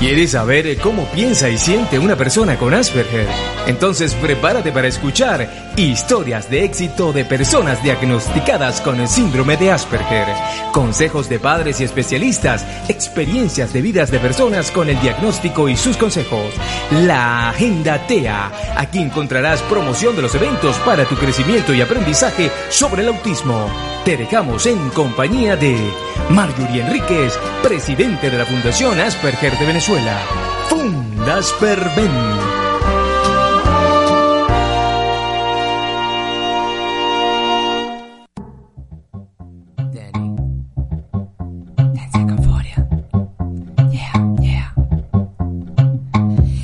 ¿Quieres saber cómo piensa y siente una persona con Asperger? Entonces prepárate para escuchar historias de éxito de personas diagnosticadas con el síndrome de Asperger, consejos de padres y especialistas, experiencias de vidas de personas con el diagnóstico y sus consejos. La Agenda TEA. Aquí encontrarás promoción de los eventos para tu crecimiento y aprendizaje sobre el autismo. Te dejamos en compañía de Marjorie Enríquez, presidente de la Fundación Asperger de Venezuela. Fundasperven.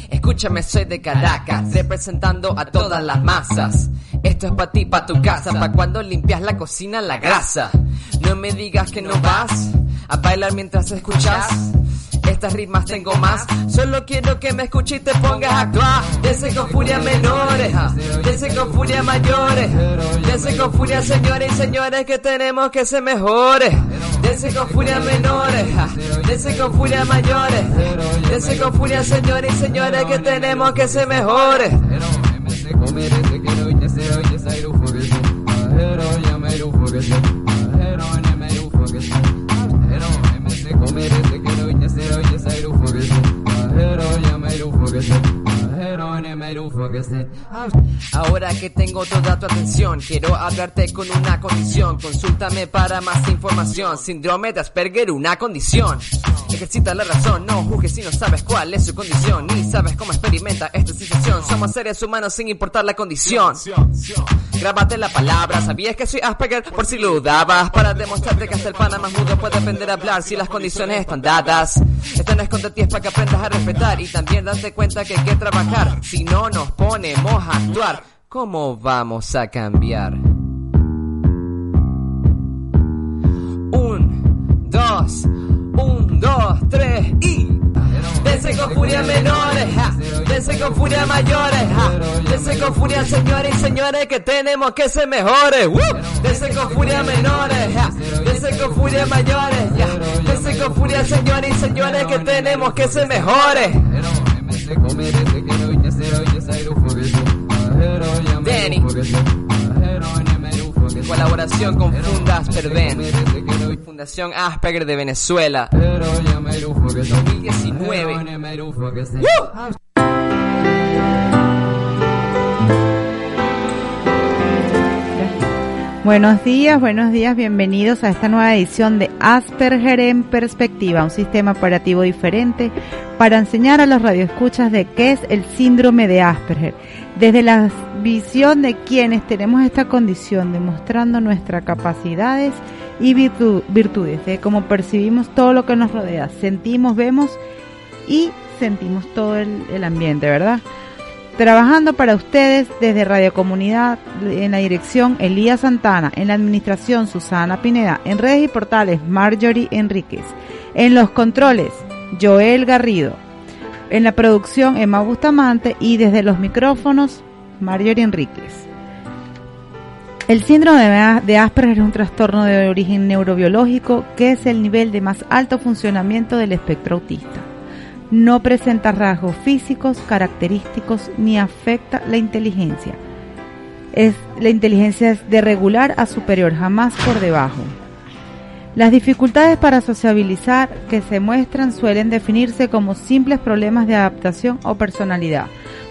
Escúchame, soy de Caracas, representando a todas las masas. Esto es pa' ti, pa' tu casa, pa' cuando limpias la cocina, la grasa. No me digas que no vas a bailar mientras escuchas. Estas rimas tengo más, solo quiero que me escuches y te pongas a actuar. Dense con furia menores, dense con furia mayores, dense con furia señores y señores que tenemos que ser mejores. Dense con furia menores, dense con furia mayores, dense con furia señores y señores que tenemos que ser mejores head on, yeah, made a Ahora que tengo toda tu atención, quiero hablarte con una condición. Consúltame para más información. Síndrome de Asperger, una condición. Ejercita la razón, no juzgues si no sabes cuál es su condición, ni sabes cómo experimenta esta sensación. Somos seres humanos sin importar la condición. Grábate la palabra, ¿sabías que soy Asperger? Por si lo dudabas, para demostrarte que hasta el pana más mudo puede aprender a hablar si las condiciones están dadas. Esto no es contra ti, es para que aprendas a respetar y también darte cuenta que hay que trabajar. Si no nos ponemos a actuar, ¿cómo vamos a cambiar? Un, dos, un, dos, tres y... Dense con furia menores, dense con furia mayores, dense con furia señores y señores que tenemos que ser mejores. Dense con furia menores, dense con furia mayores, dense con furia señores y señores que tenemos que ser mejores. Danny. Colaboración con Fundas Perden. Fundación Asperger de Venezuela. 2019. Buenos días, buenos días, bienvenidos a esta nueva edición de Asperger en Perspectiva, un sistema operativo diferente para enseñar a los radioescuchas de qué es el síndrome de Asperger, desde la visión de quienes tenemos esta condición, demostrando nuestras capacidades y virtudes, de cómo percibimos todo lo que nos rodea, sentimos, vemos y sentimos todo el ambiente, ¿verdad? Trabajando para ustedes desde Radio Comunidad en la dirección Elías Santana, en la administración Susana Pineda, en redes y portales Marjorie Enríquez, en los controles Joel Garrido, en la producción Emma Bustamante y desde los micrófonos Marjorie Enríquez. El síndrome de Asperger es un trastorno de origen neurobiológico que es el nivel de más alto funcionamiento del espectro autista no presenta rasgos físicos característicos ni afecta la inteligencia. Es, la inteligencia es de regular a superior, jamás por debajo. Las dificultades para sociabilizar que se muestran suelen definirse como simples problemas de adaptación o personalidad.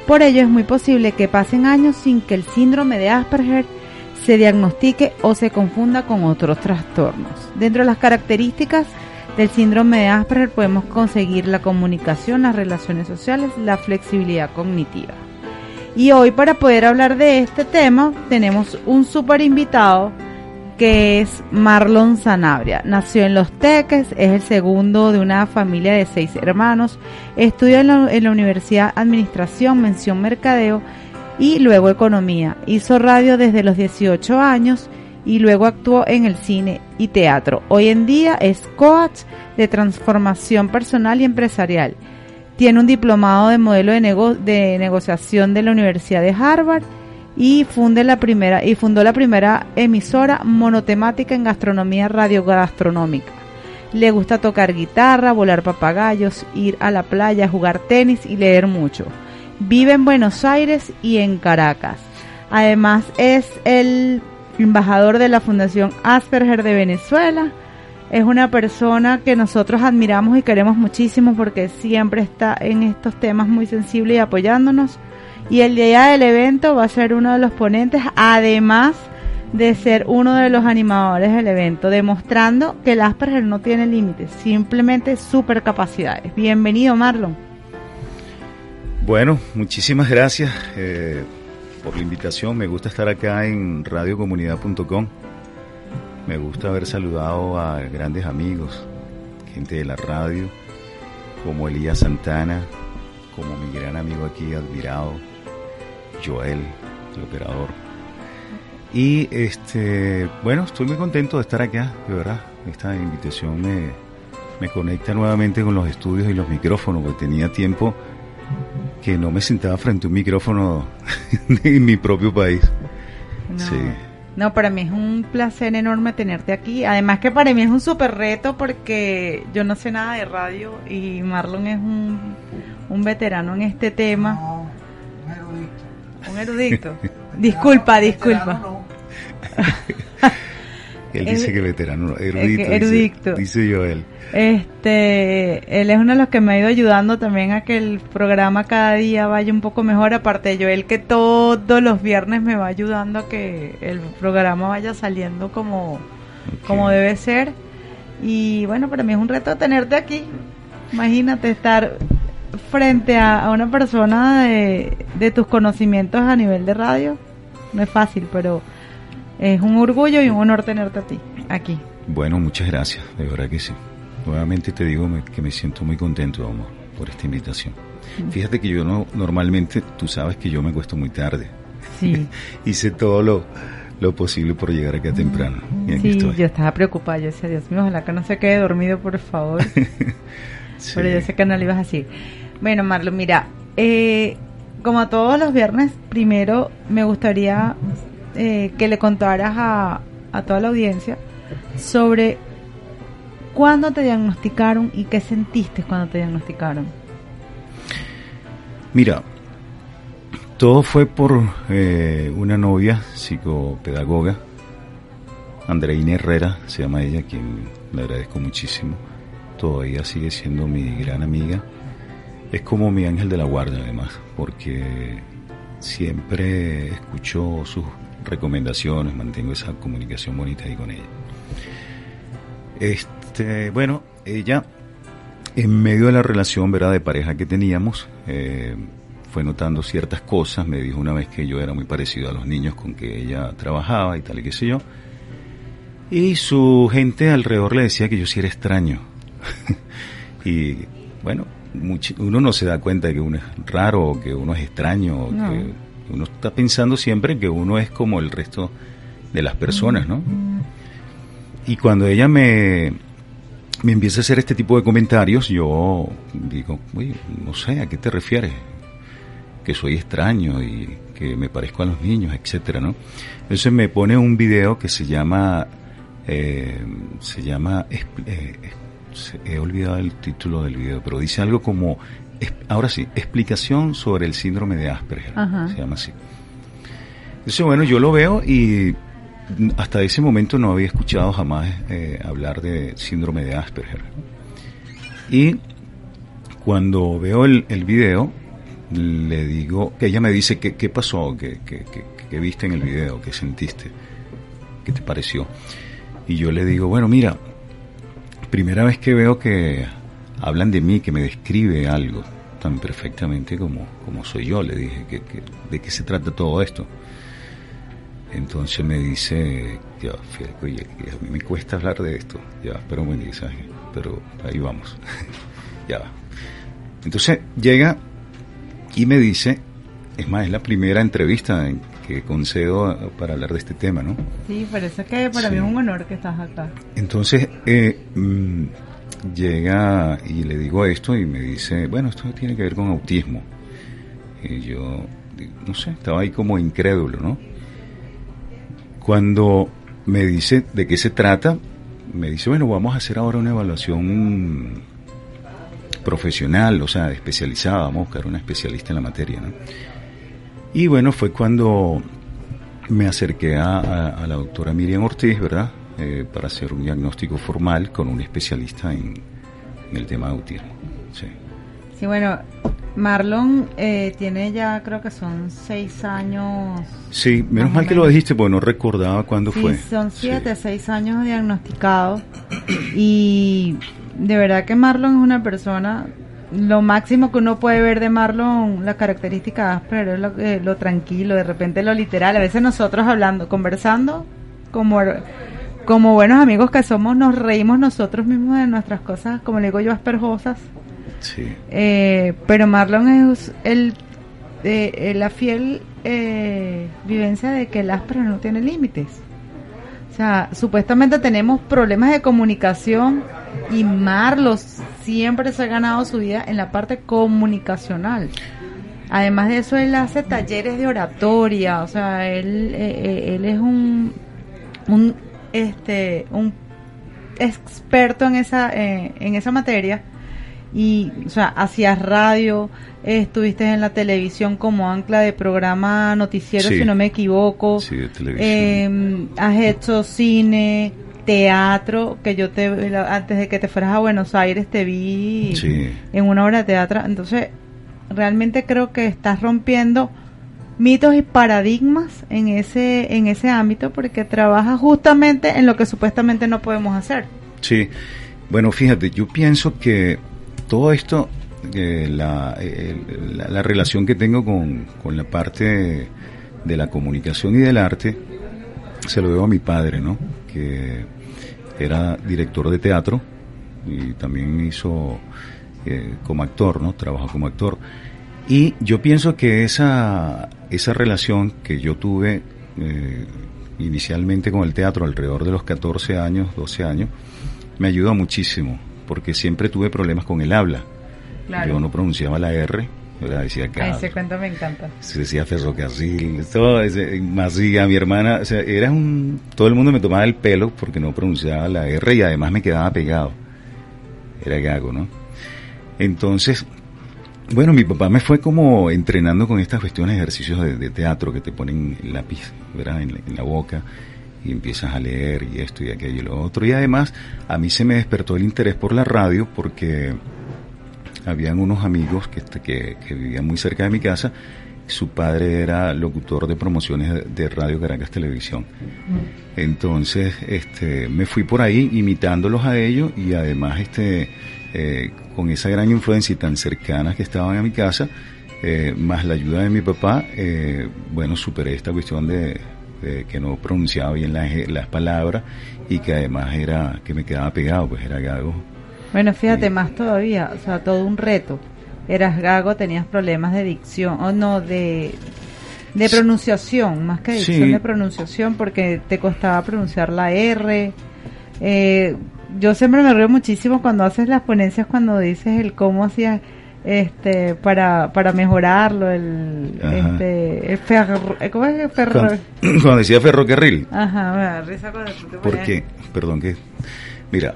Por ello es muy posible que pasen años sin que el síndrome de Asperger se diagnostique o se confunda con otros trastornos. Dentro de las características del síndrome de Asperger podemos conseguir la comunicación, las relaciones sociales, la flexibilidad cognitiva. Y hoy para poder hablar de este tema tenemos un super invitado que es Marlon Sanabria. Nació en Los Teques, es el segundo de una familia de seis hermanos. Estudió en la, en la Universidad Administración, Mención Mercadeo y luego Economía. Hizo radio desde los 18 años y luego actuó en el cine y teatro. Hoy en día es coach de transformación personal y empresarial. Tiene un diplomado de modelo de, de negociación de la Universidad de Harvard y, funde la primera, y fundó la primera emisora monotemática en gastronomía radiogastronómica. Le gusta tocar guitarra, volar papagayos, ir a la playa, jugar tenis y leer mucho. Vive en Buenos Aires y en Caracas. Además es el embajador de la Fundación Asperger de Venezuela. Es una persona que nosotros admiramos y queremos muchísimo porque siempre está en estos temas muy sensibles y apoyándonos. Y el día del evento va a ser uno de los ponentes, además de ser uno de los animadores del evento, demostrando que el Asperger no tiene límites, simplemente supercapacidades. Bienvenido, Marlon. Bueno, muchísimas gracias eh, por la invitación. Me gusta estar acá en radiocomunidad.com. Me gusta haber saludado a grandes amigos, gente de la radio, como Elías Santana, como mi gran amigo aquí admirado, Joel, el operador. Y este, bueno, estoy muy contento de estar acá, de verdad. Esta invitación me, me conecta nuevamente con los estudios y los micrófonos, porque tenía tiempo que no me sentaba frente a un micrófono en mi propio país. No. Sí. No, para mí es un placer enorme tenerte aquí. Además que para mí es un súper reto porque yo no sé nada de radio y Marlon es un, un veterano en este tema. No, un erudito. Un erudito. disculpa, disculpa. Él dice que veterano, erudito. erudito. Dice, dice Joel. Este, él es uno de los que me ha ido ayudando también a que el programa cada día vaya un poco mejor. Aparte de Joel, que todos los viernes me va ayudando a que el programa vaya saliendo como, okay. como debe ser. Y bueno, para mí es un reto tenerte aquí. Imagínate estar frente a, a una persona de, de tus conocimientos a nivel de radio. No es fácil, pero es un orgullo y un honor tenerte a ti aquí. Bueno, muchas gracias, de verdad que sí. Nuevamente te digo que me siento muy contento, amor, por esta invitación. Fíjate que yo no, normalmente, tú sabes que yo me cuesto muy tarde. Sí. Hice todo lo, lo posible por llegar acá temprano. Y aquí sí, estoy. yo estaba preocupada. Yo decía, Dios mío, ojalá que no se quede dormido, por favor. sí. Pero yo sé que no le ibas a decir. Bueno, Marlon, mira, eh, como todos los viernes, primero me gustaría eh, que le contaras a, toda la audiencia sobre cuándo te diagnosticaron y qué sentiste cuando te diagnosticaron. Mira, todo fue por eh, una novia psicopedagoga, Andreina Herrera, se llama ella, quien le agradezco muchísimo. Todavía sigue siendo mi gran amiga. Es como mi ángel de la guardia, además, porque siempre escucho sus recomendaciones, mantengo esa comunicación bonita ahí con ella. Este, bueno, ella, en medio de la relación ¿verdad? de pareja que teníamos, eh, fue notando ciertas cosas. Me dijo una vez que yo era muy parecido a los niños con que ella trabajaba y tal y qué sé yo. Y su gente alrededor le decía que yo sí era extraño. y bueno, uno no se da cuenta de que uno es raro o que uno es extraño. No. Que uno está pensando siempre que uno es como el resto de las personas, ¿no? Y cuando ella me, me empieza a hacer este tipo de comentarios, yo digo, uy, no sé, ¿a qué te refieres? Que soy extraño y que me parezco a los niños, etcétera, ¿no? Entonces me pone un video que se llama, eh, se llama, eh, he olvidado el título del video, pero dice algo como, ahora sí, explicación sobre el síndrome de Asperger, Ajá. se llama así. Entonces, bueno, yo lo veo y hasta ese momento no había escuchado jamás eh, hablar de síndrome de Asperger. Y cuando veo el, el, video, le digo, que ella me dice, ¿qué, qué pasó? ¿Qué, qué, ¿Qué, viste en el video? ¿Qué sentiste? ¿Qué te pareció? Y yo le digo, bueno, mira, primera vez que veo que hablan de mí, que me describe algo tan perfectamente como, como soy yo, le dije, que, que, ¿de qué se trata todo esto? Entonces me dice, ya, oye, a mí me cuesta hablar de esto, ya, pero un mensaje, pero ahí vamos, ya va. Entonces llega y me dice, es más, es la primera entrevista en que concedo para hablar de este tema, ¿no? Sí, es que para sí. mí es un honor que estás acá. Entonces, eh, mmm, llega y le digo esto y me dice, bueno, esto tiene que ver con autismo. Y yo, no sé, estaba ahí como incrédulo, ¿no? Cuando me dice de qué se trata, me dice, bueno, vamos a hacer ahora una evaluación profesional, o sea, especializada, vamos a buscar una especialista en la materia, ¿no? Y bueno, fue cuando me acerqué a, la doctora Miriam Ortiz, ¿verdad? Eh, para hacer un diagnóstico formal con un especialista en, el tema de autismo. Sí. Sí, bueno, Marlon eh, tiene ya, creo que son seis años. Sí, menos mal que lo dijiste, porque no recordaba cuándo sí, fue. Son siete, seis años diagnosticados. Y de verdad que Marlon es una persona lo máximo que uno puede ver de Marlon, las características pero es lo, eh, lo, tranquilo, de repente lo literal. A veces nosotros hablando, conversando, como, como buenos amigos que somos, nos reímos nosotros mismos de nuestras cosas, como le digo yo, asperjosas. Sí. Eh, pero Marlon es el, eh, la fiel vivencia de que el Asperger no tiene límites. O sea, supuestamente tenemos problemas de comunicación y Marlos siempre se ha ganado su vida en la parte comunicacional. Además de eso, él hace talleres de oratoria, o sea, él, eh, eh, él es un, un, este, un experto en esa, eh, en esa materia y, o sea, hacías radio, estuviste en la televisión como ancla de programa noticiero, si no me equivoco. Sí, de televisión. Eh, has hecho cine, teatro, que yo te antes de que te fueras a Buenos Aires te vi en una obra de teatro, entonces realmente creo que estás rompiendo mitos y paradigmas en ese en ese ámbito porque trabajas justamente en lo que supuestamente no podemos hacer. Sí. Bueno, fíjate, yo pienso que todo esto eh, la, la, relación que tengo con, con la parte de la comunicación y del arte se lo debo a mi padre, ¿no? Que era director de teatro y también hizo eh, como actor, ¿no? Trabajó como actor. Y yo pienso que esa, esa relación que yo tuve eh, inicialmente con el teatro alrededor de los 14 años, 12 años, me ayudó muchísimo, porque siempre tuve problemas con el habla. Yo no pronunciaba la R, Decía que, ese cuento me encanta. Se decía ferrocarril, todo ese, más a mi hermana, o sea, era un, todo el mundo me tomaba el pelo porque no pronunciaba la R y además me quedaba pegado. Era gago, ¿no? Entonces, bueno, mi papá me fue como entrenando con estas cuestiones de ejercicios de, teatro que te ponen el lápiz, ¿verdad? En en la boca y empiezas a leer y esto y aquello y lo otro. Y además, a mí se me despertó el interés por la radio porque habían unos amigos que, que, vivían muy cerca de mi casa. Su padre era locutor de promociones de, Radio Caracas Televisión. Entonces, este, me fui por ahí imitándolos a ellos y además, este, eh, con esa gran influencia y tan cercanas que estaban a mi casa, eh, más la ayuda de mi papá, eh, bueno, superé esta cuestión de, que no pronunciaba bien las, las palabras y que además era que me quedaba pegado, pues era gago bueno, fíjate más todavía, o sea, todo un reto. Eras gago, tenías problemas de dicción, o no, de, de pronunciación, más que dicción, de pronunciación, porque te costaba pronunciar la R. Eh, yo siempre me río muchísimo cuando haces las ponencias, cuando dices el cómo hacías este para para mejorarlo el este ferro, ¿cómo es ferro? Cuando, cuando, decía ferrocarril. Ajá me risa cuando porque perdón que mira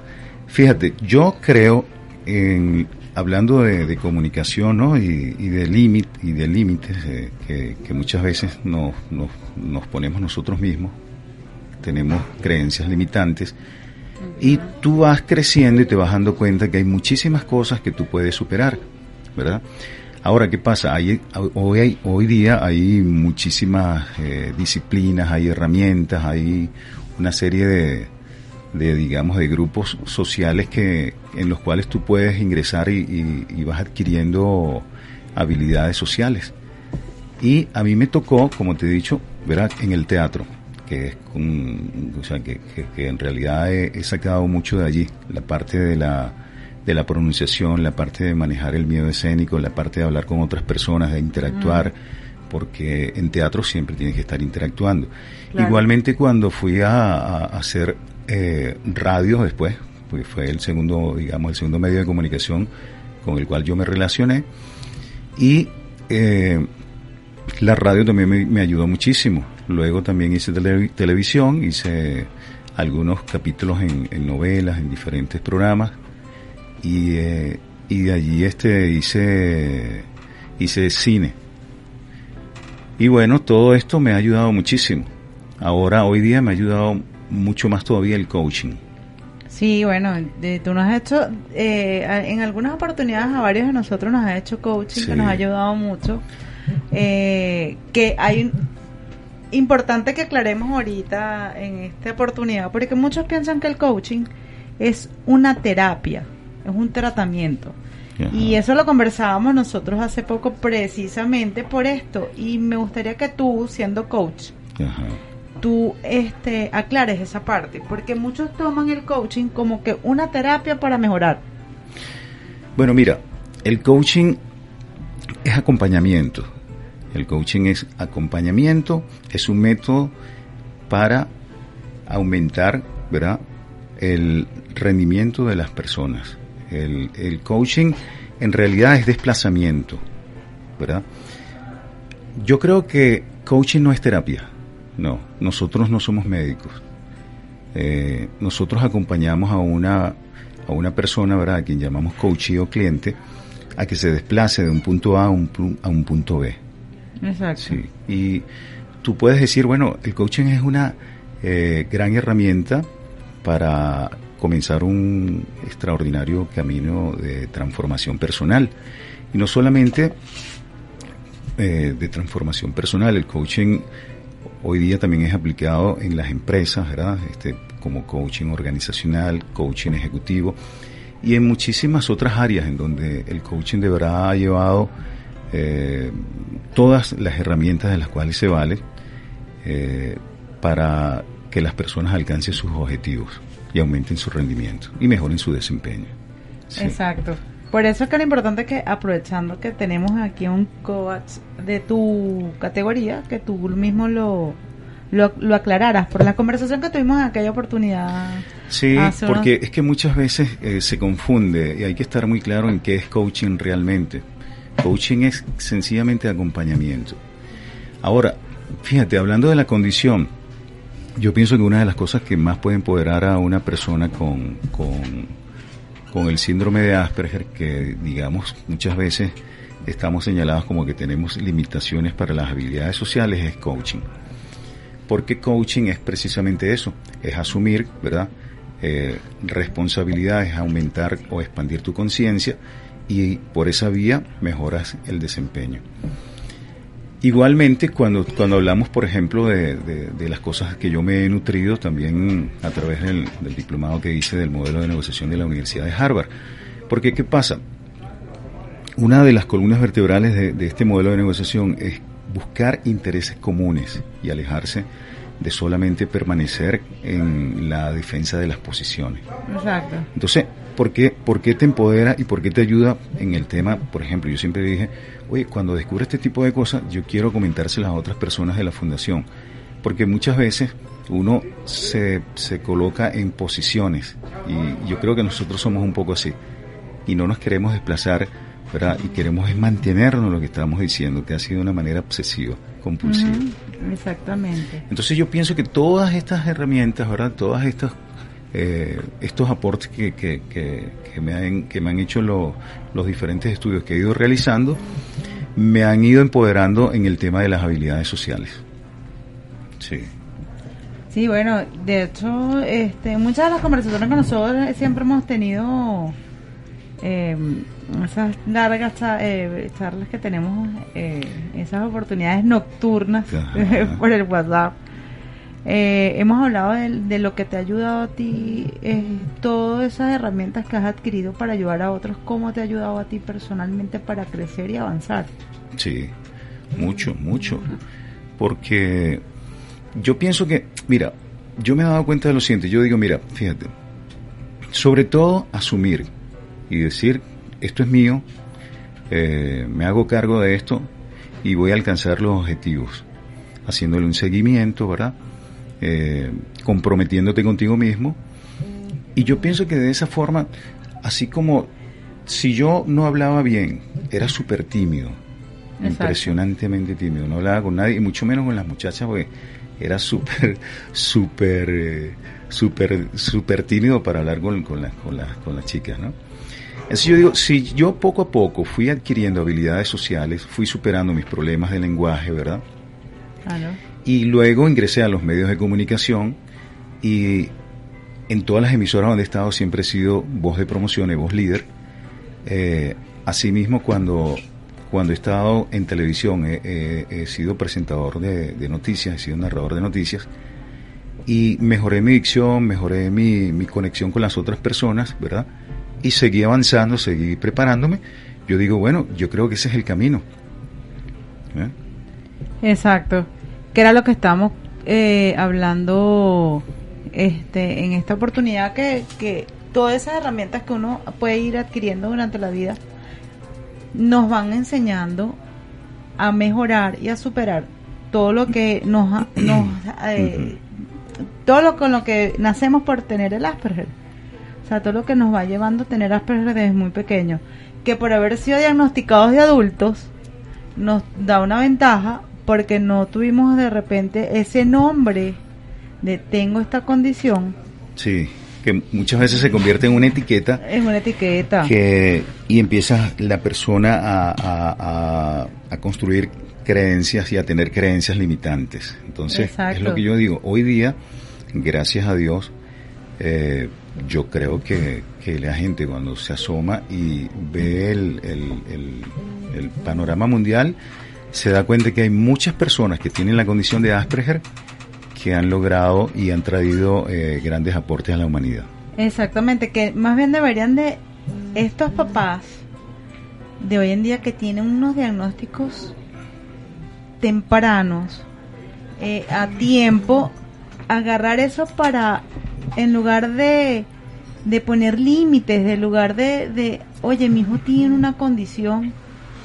Fíjate, yo creo en hablando de, comunicación ¿no? y, de límite y de límites eh, que, muchas veces nos, nos, ponemos nosotros mismos, tenemos creencias limitantes y tú vas creciendo y te vas dando cuenta que hay muchísimas cosas que tú puedes superar, ¿verdad? Ahora, ¿qué pasa? Hoy, hoy día hay muchísimas eh, disciplinas, hay herramientas, hay una serie de, de digamos de grupos sociales que en los cuales tú puedes ingresar y, vas adquiriendo habilidades sociales y a mí me tocó como te he dicho ver en el teatro que es o sea que, en realidad he, sacado mucho de allí la parte de la de la pronunciación la parte de manejar el miedo escénico la parte de hablar con otras personas de interactuar porque en teatro siempre tienes que estar interactuando igualmente cuando fui a hacer eh, radio después, porque fue el segundo, digamos, el segundo medio de comunicación con el cual yo me relacioné. Y eh, la radio también me, ayudó muchísimo. Luego también hice televisión, hice algunos capítulos en, en novelas, en diferentes programas, y, eh, y de allí este hice, hice cine. Y bueno, todo esto me ha ayudado muchísimo. Ahora, hoy día me ha ayudado mucho más todavía el coaching. Sí, bueno, de- tú nos has hecho, eh, en algunas oportunidades a varios de nosotros nos has hecho coaching, que Sí. nos ha ayudado mucho. Eh, que hay importante que aclaremos ahorita en esta oportunidad, porque muchos piensan que el coaching es una terapia, es un tratamiento. Ajá. Y eso lo conversábamos nosotros hace poco precisamente por esto. Y me gustaría que tú, siendo coach, Ajá. tú este, aclares esa parte, porque muchos toman el coaching como que una terapia para mejorar. Bueno, mira, el coaching es acompañamiento. El coaching es acompañamiento, es un método para aumentar, ¿verdad? El rendimiento de las personas. El, el coaching en realidad es desplazamiento, ¿verdad? Yo creo que coaching no es terapia. No, nosotros no somos médicos. Eh, nosotros acompañamos a una, a una persona, ¿verdad? A quien llamamos coach o cliente, a que se desplace de un punto A a un, pu- a un punto B. Exacto. Sí. Y tú puedes decir, bueno, el coaching es una eh, gran herramienta para comenzar un extraordinario camino de transformación personal. Y no solamente eh, de transformación personal, el coaching hoy día también es aplicado en las empresas, ¿verdad? Este, como coaching organizacional, coaching ejecutivo y en muchísimas otras áreas en donde el coaching de verdad ha llevado eh, todas las herramientas de las cuales se vale eh, para que las personas alcancen sus objetivos y aumenten su rendimiento y mejoren su desempeño. Sí. Exacto. Por eso es que lo importante es que aprovechando que tenemos aquí un coach de tu categoría, que tú mismo lo, lo, lo aclararas por la conversación que tuvimos en aquella oportunidad. Sí, unos- porque es que muchas veces eh, se confunde y hay que estar muy claro en qué es coaching realmente. Coaching es sencillamente acompañamiento. Ahora, fíjate, hablando de la condición, yo pienso que una de las cosas que más puede empoderar a una persona con, con, con el síndrome de Asperger, que digamos muchas veces estamos señalados como que tenemos limitaciones para las habilidades sociales, es coaching. Porque coaching es precisamente eso, es asumir, ¿verdad? Eh, responsabilidades, aumentar o expandir tu conciencia y por esa vía mejoras el desempeño. Igualmente, cuando, cuando hablamos, por ejemplo, de, de- de las cosas que yo me he nutrido también a través del, del diplomado que hice del modelo de negociación de la Universidad de Harvard. Porque, ¿qué pasa? Una de las columnas vertebrales de, de este modelo de negociación es buscar intereses comunes y alejarse de solamente permanecer en la defensa de las posiciones. Exacto. Entonces, ¿por qué, ¿por qué te empodera y por qué te ayuda en el tema? Por ejemplo, yo siempre dije, oye, cuando descubro este tipo de cosas, yo quiero comentárselas a otras personas de la fundación, porque muchas veces uno se, se coloca en posiciones y yo creo que nosotros somos un poco así y no nos queremos desplazar, ¿verdad? Y queremos es mantenernos lo que estamos diciendo, que ha sido de una manera obsesiva, compulsiva. Exactamente. Entonces yo pienso que todas estas herramientas, ¿verdad? Todas estas eh, estos aportes que, que, que, que me han, que me han hecho lo- los diferentes estudios que he ido realizando, me han ido empoderando en el tema de las habilidades sociales. Sí. Sí, bueno, de hecho, este, muchas de las conversaciones que nosotros siempre hemos tenido, eh, esas largas eh, charlas que tenemos, eh, esas oportunidades nocturnas por el WhatsApp, eh, hemos hablado de, lo que te ha ayudado a ti, eh, todas esas herramientas que has adquirido para ayudar a otros, cómo te ha ayudado a ti personalmente para crecer y avanzar. Sí, mucho, mucho. Porque yo pienso que, mira, yo me he dado cuenta de lo siguiente, yo digo, mira, fíjate, sobre todo asumir y decir, esto es mío, eh, me hago cargo de esto y voy a alcanzar los objetivos, haciéndole un seguimiento, ¿verdad? Eh, comprometiéndote contigo mismo. Y yo pienso que de esa forma, así como si yo no hablaba bien, era súper tímido, Exacto. impresionantemente tímido, no hablaba con nadie, y mucho menos con las muchachas, porque era súper, súper, eh, súper súper tímido para hablar con, con, la- con, la- con las chicas, ¿no? Entonces yo digo, si yo poco a poco fui adquiriendo habilidades sociales, fui superando mis problemas de lenguaje, ¿verdad? Claro. Y luego ingresé a los medios de comunicación y en todas las emisoras donde he estado siempre he sido voz de promoción y voz líder. Eh, asimismo, cuando, cuando he estado en televisión he, sido presentador de, noticias, he sido narrador de noticias y mejoré mi dicción, mejoré mi, mi conexión con las otras personas, ¿verdad? Y seguí avanzando, seguí preparándome. Yo digo, bueno, yo creo que ese es el camino. ¿eh? Exacto. Que era lo que estamos eh, hablando este, en esta oportunidad, que, que todas esas herramientas que uno puede ir adquiriendo durante la vida nos van enseñando a mejorar y a superar todo lo que nos, nos eh, todo lo con lo que nacemos por tener el Asperger. O sea, todo lo que nos va llevando a tener Asperger desde muy pequeño. Que por haber sido diagnosticados de adultos, nos da una ventaja porque no tuvimos de repente ese nombre de tengo esta condición Sí, que muchas veces se convierte en una etiqueta es una etiqueta. que y empieza la persona a, a- a- a construir creencias y a tener creencias limitantes. Entonces, Exacto. es lo que yo digo, hoy día, gracias a Dios, eh, yo creo que, que la gente cuando se asoma y ve el, el- el- el panorama mundial, se da cuenta que hay muchas personas que tienen la condición de Asperger que han logrado y han traído eh, grandes aportes a la humanidad. Exactamente, que más bien deberían de estos papás de hoy en día que tienen unos diagnósticos tempranos, eh, a tiempo, agarrar eso para, en lugar de, de poner límites, en lugar de, de, oye, mi hijo tiene una condición,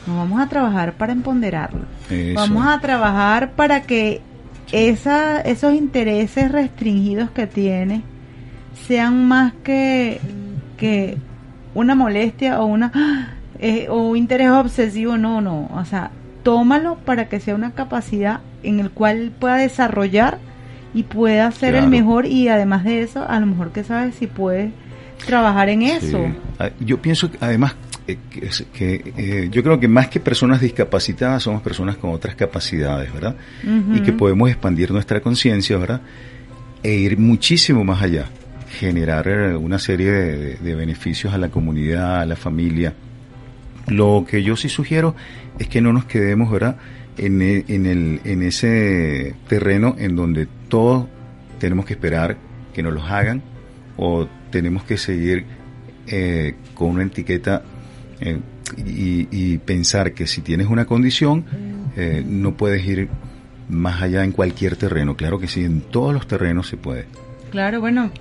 no vamos a trabajar para empoderarlo. Eso. Vamos a trabajar para que esa, esos intereses restringidos que tiene sean más que, que una molestia o una ¡ah! eh, o un interés obsesivo, no, no, o sea, tómalo para que sea una capacidad en el cual pueda desarrollar y pueda ser el mejor y además de eso, a lo mejor que sabes si puede trabajar en eso. Sí. Ah, Yo pienso que además eh, que, eh, yo creo que más que personas discapacitadas somos personas con otras capacidades, ¿verdad? Y que podemos expandir nuestra conciencia, ¿verdad? E ir muchísimo más allá, generar eh, una serie de, de- de beneficios a la comunidad, a la familia. Lo que yo sí sugiero es que no nos quedemos, ¿verdad? En, en, el, en ese terreno en donde todos tenemos que esperar que nos los hagan o tenemos que seguir eh, con una etiqueta eh, y, y pensar que si tienes una condición eh, no puedes ir más allá en cualquier terreno. Claro que sí, en todos los terrenos se puede. Claro, bueno,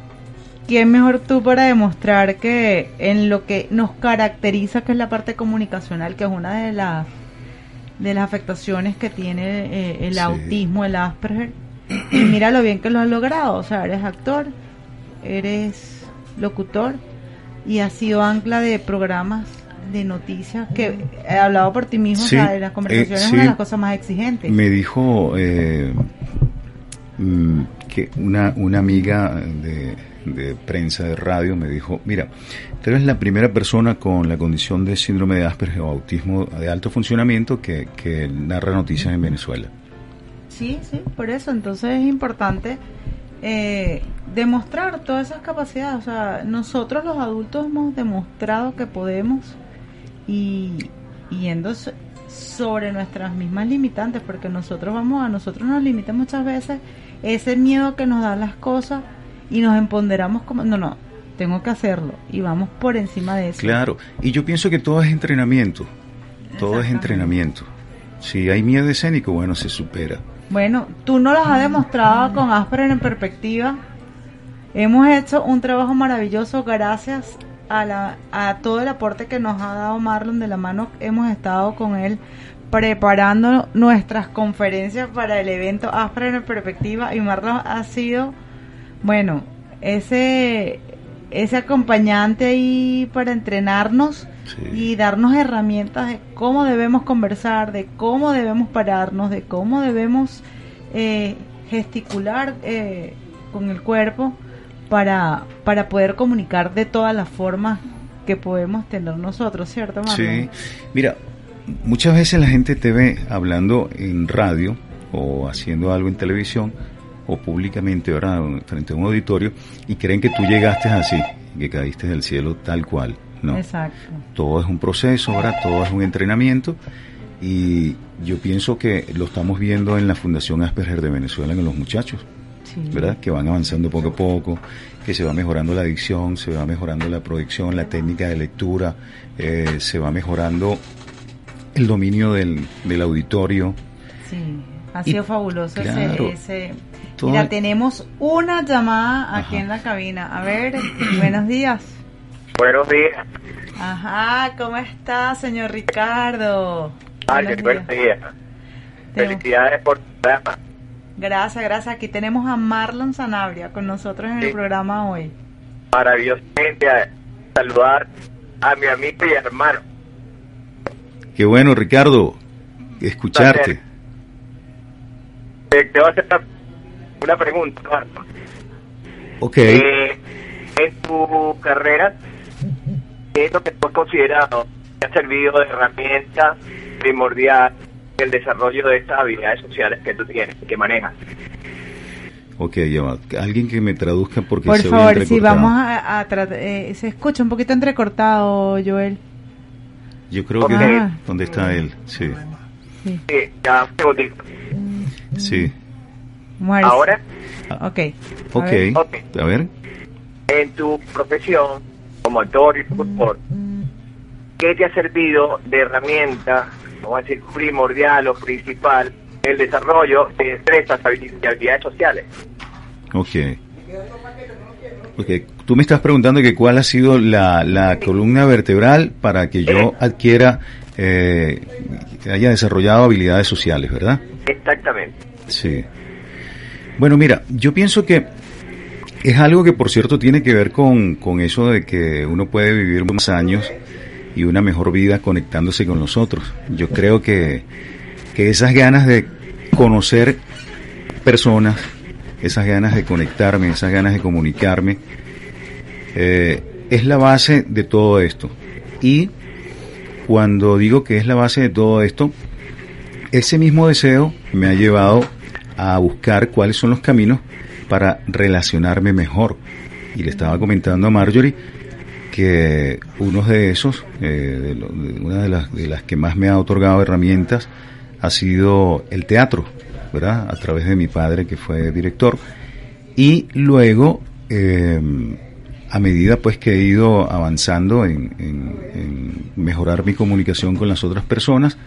¿quién mejor tú para demostrar que en lo que nos caracteriza, que es la parte comunicacional, que es una de las de las afectaciones que tiene eh, el Sí. autismo, el Asperger? Y mira lo bien que lo has logrado, o sea, eres actor, eres locutor y has sido ancla de programas de noticias que he hablado por ti mismo, Sí, o sea, las conversaciones eh, es una de las cosas más exigentes. Me dijo eh, mm, que una, una amiga de, de prensa de radio me dijo, mira, tú eres la primera persona con la condición de síndrome de Asperger o autismo de alto funcionamiento que, que narra noticias en Venezuela. Sí, sí, por eso. Entonces es importante eh, demostrar todas esas capacidades. O sea, nosotros los adultos hemos demostrado que podemos y yendo so- sobre nuestras mismas limitantes, porque nosotros vamos a nosotros nos limita muchas veces ese miedo que nos dan las cosas y nos empoderamos como, no, no, tengo que hacerlo y vamos por encima de eso. Claro, y yo pienso que todo es entrenamiento, todo es entrenamiento. Si hay miedo escénico, bueno, se supera. Bueno, tú nos las has demostrado con Asperger en perspectiva. Hemos hecho un trabajo maravilloso gracias a, la, a todo el aporte que nos ha dado Marlon de la mano. Hemos estado con él preparando nuestras conferencias para el evento Asperger en perspectiva y Marlon ha sido, bueno, ese, ese acompañante ahí para entrenarnos Sí. y darnos herramientas de cómo debemos conversar, de cómo debemos pararnos, de cómo debemos eh, gesticular eh, con el cuerpo para, para poder comunicar de todas las formas que podemos tener nosotros, ¿cierto? Sí, mira, muchas veces la gente te ve hablando en radio o haciendo algo en televisión o públicamente ahora frente a un auditorio y creen que tú llegaste así, que caíste del cielo tal cual. No. Exacto. Todo es un proceso, ahora todo es un entrenamiento y yo pienso que lo estamos viendo en la Fundación Asperger de Venezuela en los muchachos, Sí. ¿verdad? Que van avanzando poco a poco, que se va mejorando la adicción, se va mejorando la proyección, la técnica de lectura, eh, se va mejorando el dominio del, del auditorio. Sí, ha Y- sido fabuloso ese- claro, ese... todo- Mira, tenemos una llamada aquí Ajá. en la cabina. A ver, buenos días. Buenos días. Ajá, ¿cómo está, señor Ricardo? Ay, buenos días. Felicidades por tu programa. Gracias, gracias. Aquí tenemos a Marlon Sanabria con nosotros en el Sí. programa hoy. Maravillosamente a saludar a mi amigo y hermano. Qué bueno, Ricardo, escucharte. Te, te voy a hacer una, pregunta, Marco. Ok, Eh, en tu carrera, ¿qué es lo que tú has considerado que ha servido de herramienta primordial el desarrollo de estas habilidades sociales que tú tienes, que manejas? ok, ya va. Alguien que me traduzca porque Por se favor, sí, entrecortado. vamos a, a eh, se escucha un poquito entrecortado, Joel. Yo creo que Ah. ¿dónde está él? Sí, Sí. Sí, ya sí. Ahora, Ok. A Ok, ver. Ok. a ver. en tu profesión como actor y locutor, ¿qué te ha servido de herramienta, a decir, primordial o principal, el desarrollo de destrezas y habilidades sociales? Ok. Ok, tú me estás preguntando que cuál ha sido la, la columna vertebral para que yo adquiera, eh, que haya desarrollado habilidades sociales, ¿verdad? Exactamente. Sí. Bueno, mira, yo pienso que es algo que, por cierto, tiene que ver con, con eso de que uno puede vivir más años y una mejor vida conectándose con los otros. Yo creo que, que esas ganas de conocer personas, esas ganas de conectarme, esas ganas de comunicarme, eh, es la base de todo esto. Y cuando digo que es la base de todo esto, ese mismo deseo me ha llevado a buscar cuáles son los caminos para relacionarme mejor. Y le estaba comentando a Marjorie que uno de esos, eh, de lo- una de las, de las que más me ha otorgado herramientas, ha sido el teatro, ¿verdad? A través de mi padre que fue director. Y luego, eh, a medida pues que he ido avanzando en mejorar mi comunicación con las otras personas,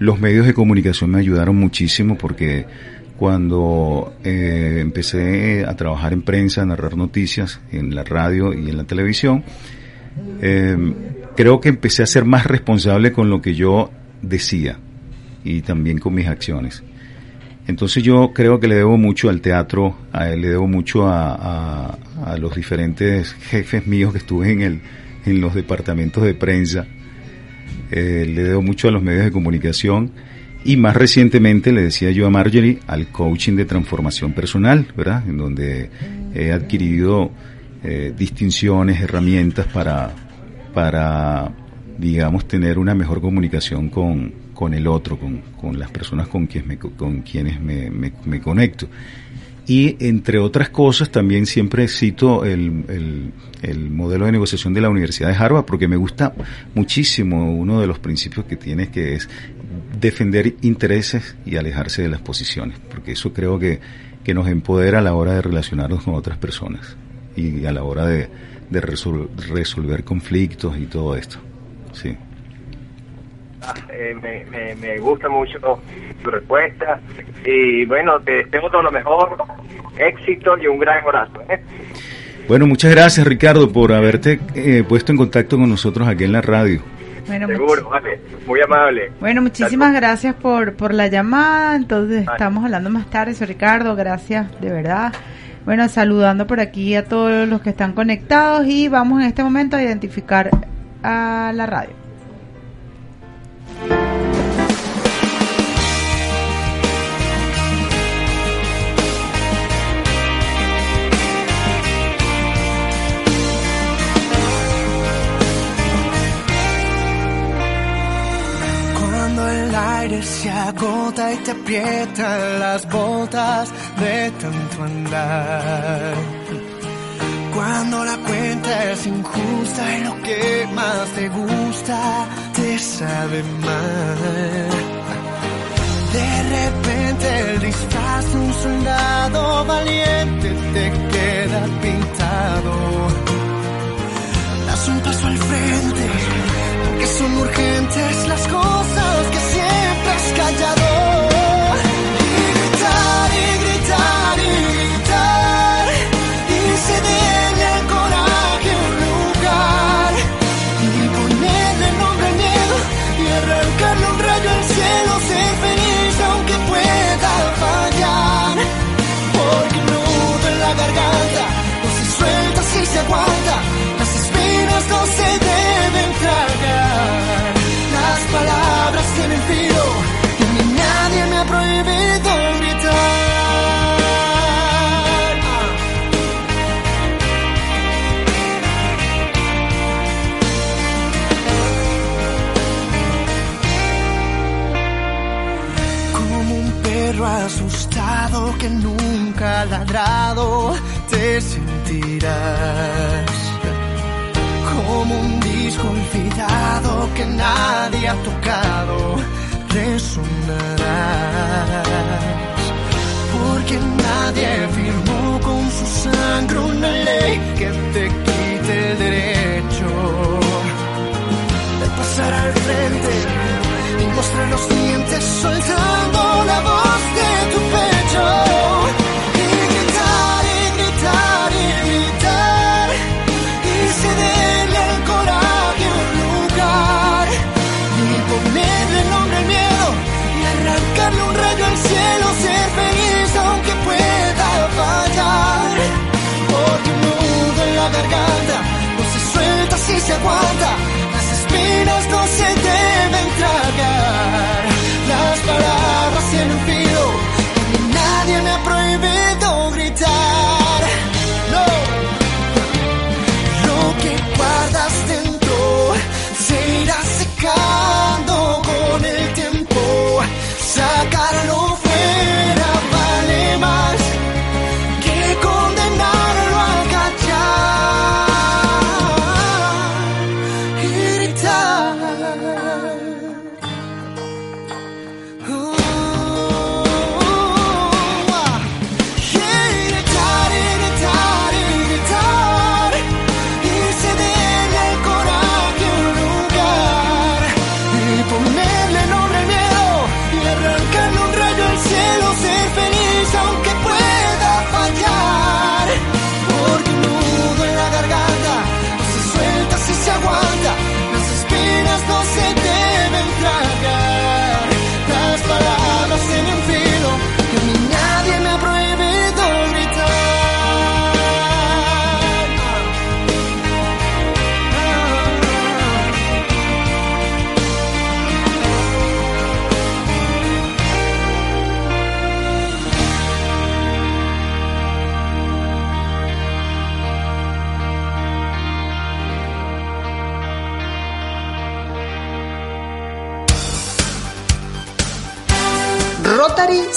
los medios de comunicación me ayudaron muchísimo porque cuando eh, empecé a trabajar en prensa, a narrar noticias en la radio y en la televisión, eh, creo que empecé a ser más responsable con lo que yo decía y también con mis acciones. Entonces yo creo que le debo mucho al teatro, le debo mucho a los diferentes jefes míos que estuve en, el, en los departamentos de prensa, eh, le debo mucho a los medios de comunicación y más recientemente le decía yo a Marjorie al coaching de transformación personal, ¿verdad? En donde he adquirido eh, distinciones, herramientas para, para, digamos, tener una mejor comunicación con, con el otro, con, con las personas con quienes me, con quienes me, me- me conecto. Y entre otras cosas, también siempre cito el, el- el modelo de negociación de la Universidad de Harvard, porque me gusta muchísimo uno de los principios que tiene, que es defender intereses y alejarse de las posiciones, porque eso creo que, que nos empodera a la hora de relacionarnos con otras personas y a la hora de, de resol- resolver conflictos y todo esto. Sí. Ah, eh, me, me, me gusta mucho tu respuesta y bueno, te deseo todo lo mejor, éxito y un gran abrazo. ¿eh? Bueno, muchas gracias Ricardo por haberte eh, puesto en contacto con nosotros aquí en la radio. Bueno, Seguro, vale, muy amable. Bueno, muchísimas gracias por, por la llamada. Entonces, estamos hablando más tarde, soy Ricardo. Gracias, de verdad. Bueno, saludando por aquí a todos los que están conectados y vamos en este momento a identificar a la radio. Se agota y te aprietan las botas de tanto andar. Cuando la cuenta es injusta y lo que más te gusta te sabe mal. De repente el disfraz de un soldado valiente te queda pintado. Das un paso al frente, porque son urgentes las cosas que has callado. Que nunca ladrado, te sentirás. Como un disco olvidado que nadie ha tocado, resonarás. Porque nadie firmó con su sangre una ley que te quite el derecho de pasar al frente y mostrar los dientes soltando la voz de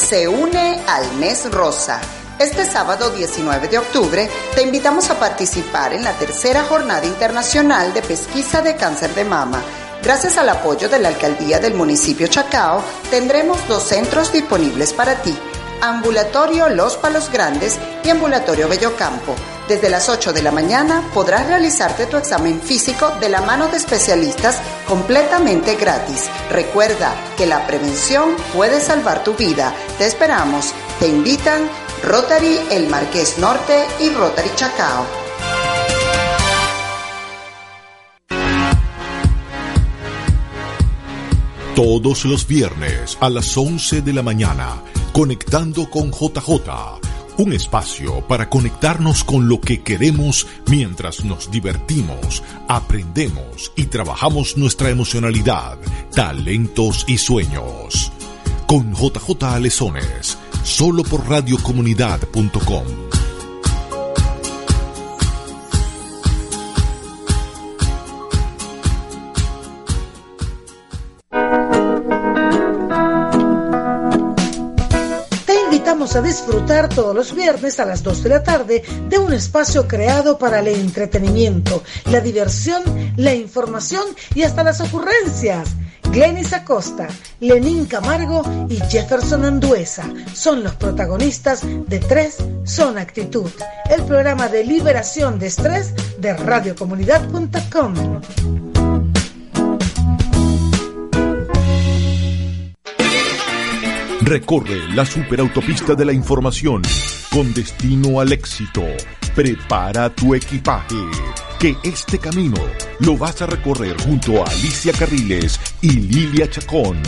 se une al mes rosa. Este sábado 19 de octubre te invitamos a participar en la tercera jornada internacional de pesquisa de cáncer de mama. Gracias al apoyo de la alcaldía del municipio Chacao, tendremos dos centros disponibles para ti. Ambulatorio Los Palos Grandes y Ambulatorio Bellocampo. Desde las 8 de la mañana podrás realizarte tu examen físico de la mano de especialistas completamente gratis. Recuerda que la prevención puede salvar tu vida. Te esperamos. Te invitan Rotary El Marqués Norte y Rotary Chacao. Todos los viernes a las 11 de la mañana, conectando con JJ, un espacio para conectarnos con lo que queremos mientras nos divertimos, aprendemos y trabajamos nuestra emocionalidad, talentos y sueños. Con JJ Alesones, solo por radiocomunidad.com. a disfrutar todos los viernes a las 2 de la tarde de un espacio creado para el entretenimiento, la diversión, la información y hasta las ocurrencias. Glenis Acosta, Lenín Camargo y Jefferson Anduesa son los protagonistas de Tres Son Actitud, el programa de liberación de estrés de radiocomunidad.com. Recorre la superautopista de la información con destino al éxito. Prepara tu equipaje, que este camino lo vas a recorrer junto a Alicia Carriles y Lilia Chacón.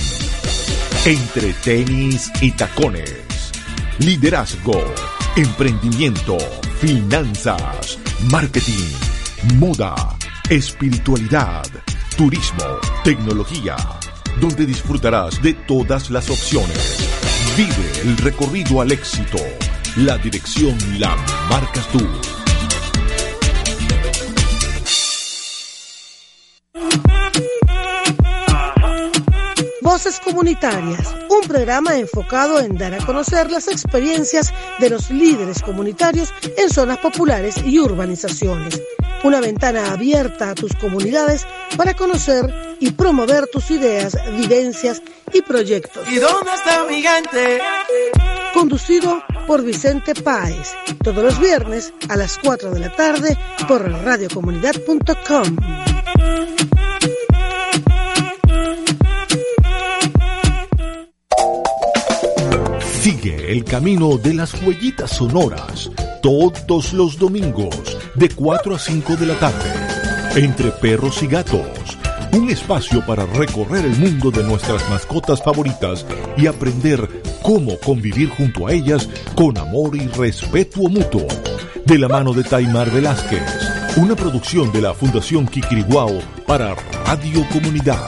Entre tenis y tacones. Liderazgo, emprendimiento, finanzas, marketing, moda, espiritualidad, turismo, tecnología donde disfrutarás de todas las opciones. Vive el recorrido al éxito. La dirección la marcas tú. Voces Comunitarias, un programa enfocado en dar a conocer las experiencias de los líderes comunitarios en zonas populares y urbanizaciones. Una ventana abierta a tus comunidades para conocer y promover tus ideas, vivencias y proyectos. ¿Y dónde está mi gente? Conducido por Vicente Páez, todos los viernes a las 4 de la tarde por radiocomunidad.com. Sigue el camino de las huellitas sonoras todos los domingos de 4 a 5 de la tarde. Entre perros y gatos. Un espacio para recorrer el mundo de nuestras mascotas favoritas y aprender cómo convivir junto a ellas con amor y respeto mutuo. De la mano de Taimar Velázquez. Una producción de la Fundación Kikiriguao para Radio Comunidad.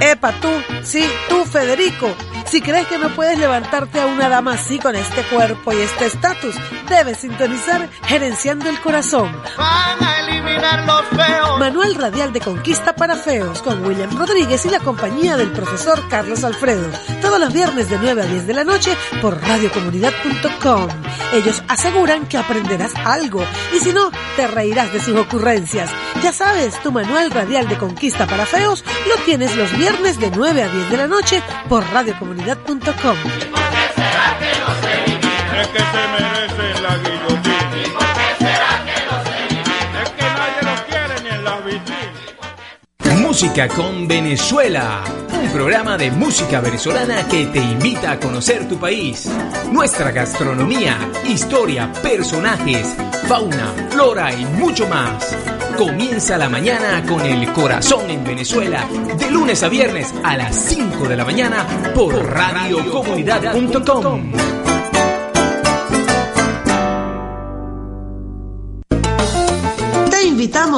Epa, tú, sí, tú, Federico. Si crees que no puedes levantarte a una dama así con este cuerpo y este estatus, debes sintonizar Gerenciando el Corazón. Van a eliminar los feos. Manual Radial de Conquista para Feos con William Rodríguez y la compañía del profesor Carlos Alfredo. Todos los viernes de 9 a 10 de la noche por radiocomunidad.com. Ellos aseguran que aprenderás algo y si no, te reirás de sus ocurrencias. Ya sabes, tu Manual Radial de Conquista para Feos lo tienes los viernes de 9 a 10 de la noche por Música con Venezuela, un programa de música venezolana que te invita a conocer tu país, nuestra gastronomía, historia, personajes, fauna, flora y mucho más. Comienza la mañana con el corazón en Venezuela, de lunes a viernes a las 5 de la mañana por radiocomunidad.com.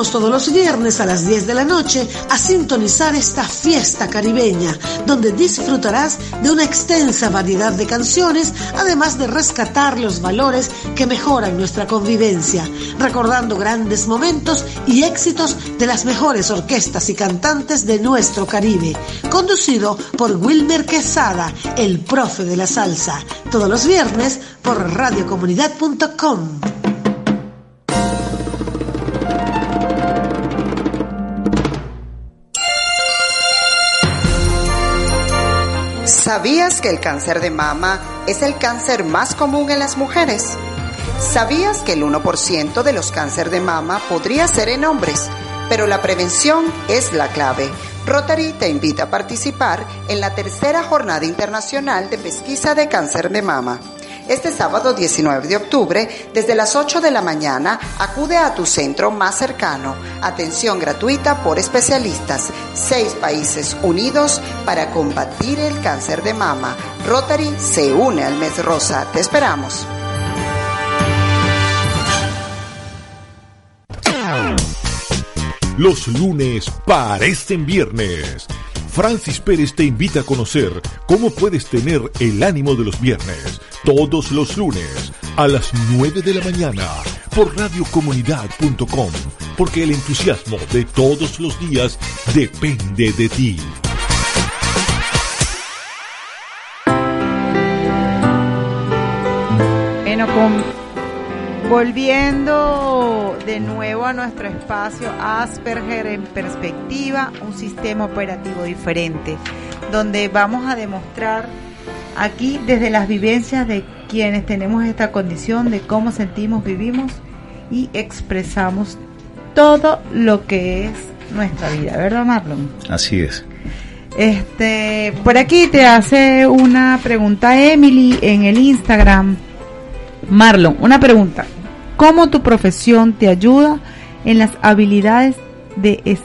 todos los viernes a las 10 de la noche a sintonizar esta fiesta caribeña, donde disfrutarás de una extensa variedad de canciones, además de rescatar los valores que mejoran nuestra convivencia, recordando grandes momentos y éxitos de las mejores orquestas y cantantes de nuestro Caribe, conducido por Wilmer Quesada, el profe de la salsa, todos los viernes por radiocomunidad.com. ¿Sabías que el cáncer de mama es el cáncer más común en las mujeres? ¿Sabías que el 1% de los cáncer de mama podría ser en hombres? Pero la prevención es la clave. Rotary te invita a participar en la tercera jornada internacional de pesquisa de cáncer de mama. Este sábado 19 de octubre, desde las 8 de la mañana, acude a tu centro más cercano. Atención gratuita por especialistas. Seis países unidos para combatir el cáncer de mama. Rotary se une al mes rosa. Te esperamos. Los lunes parecen viernes. Francis Pérez te invita a conocer cómo puedes tener el ánimo de los viernes, todos los lunes, a las 9 de la mañana, por radiocomunidad.com, porque el entusiasmo de todos los días depende de ti. Enocom volviendo de nuevo a nuestro espacio Asperger en perspectiva, un sistema operativo diferente, donde vamos a demostrar aquí desde las vivencias de quienes tenemos esta condición, de cómo sentimos, vivimos y expresamos todo lo que es nuestra vida, ¿verdad Marlon? Así es. Este, por aquí te hace una pregunta Emily en el Instagram. Marlon, una pregunta. ¿Cómo tu profesión te ayuda en las habilidades de,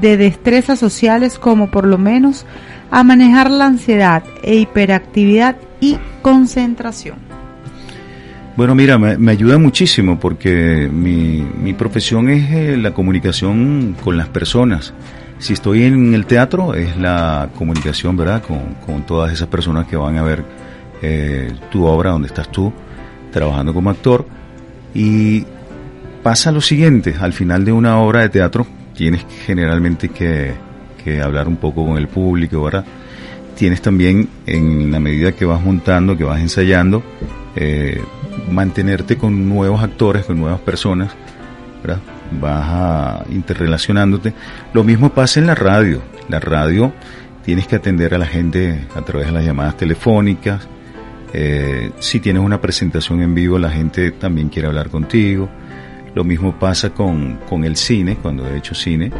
de destrezas sociales como por lo menos a manejar la ansiedad e hiperactividad y concentración? Bueno, mira, me, me ayuda muchísimo porque mi, mi profesión es eh, la comunicación con las personas. Si estoy en el teatro es la comunicación, ¿verdad? Con, con todas esas personas que van a ver eh, tu obra, donde estás tú, trabajando como actor. Y pasa lo siguiente, al final de una obra de teatro tienes generalmente que, que hablar un poco con el público, ¿verdad? Tienes también, en la medida que vas montando, que vas ensayando, eh, mantenerte con nuevos actores, con nuevas personas, ¿verdad? Vas a interrelacionándote. Lo mismo pasa en la radio. La radio tienes que atender a la gente a través de las llamadas telefónicas. Eh, si tienes una presentación en vivo, la gente también quiere hablar contigo. Lo mismo pasa con, con el cine, cuando he hecho cine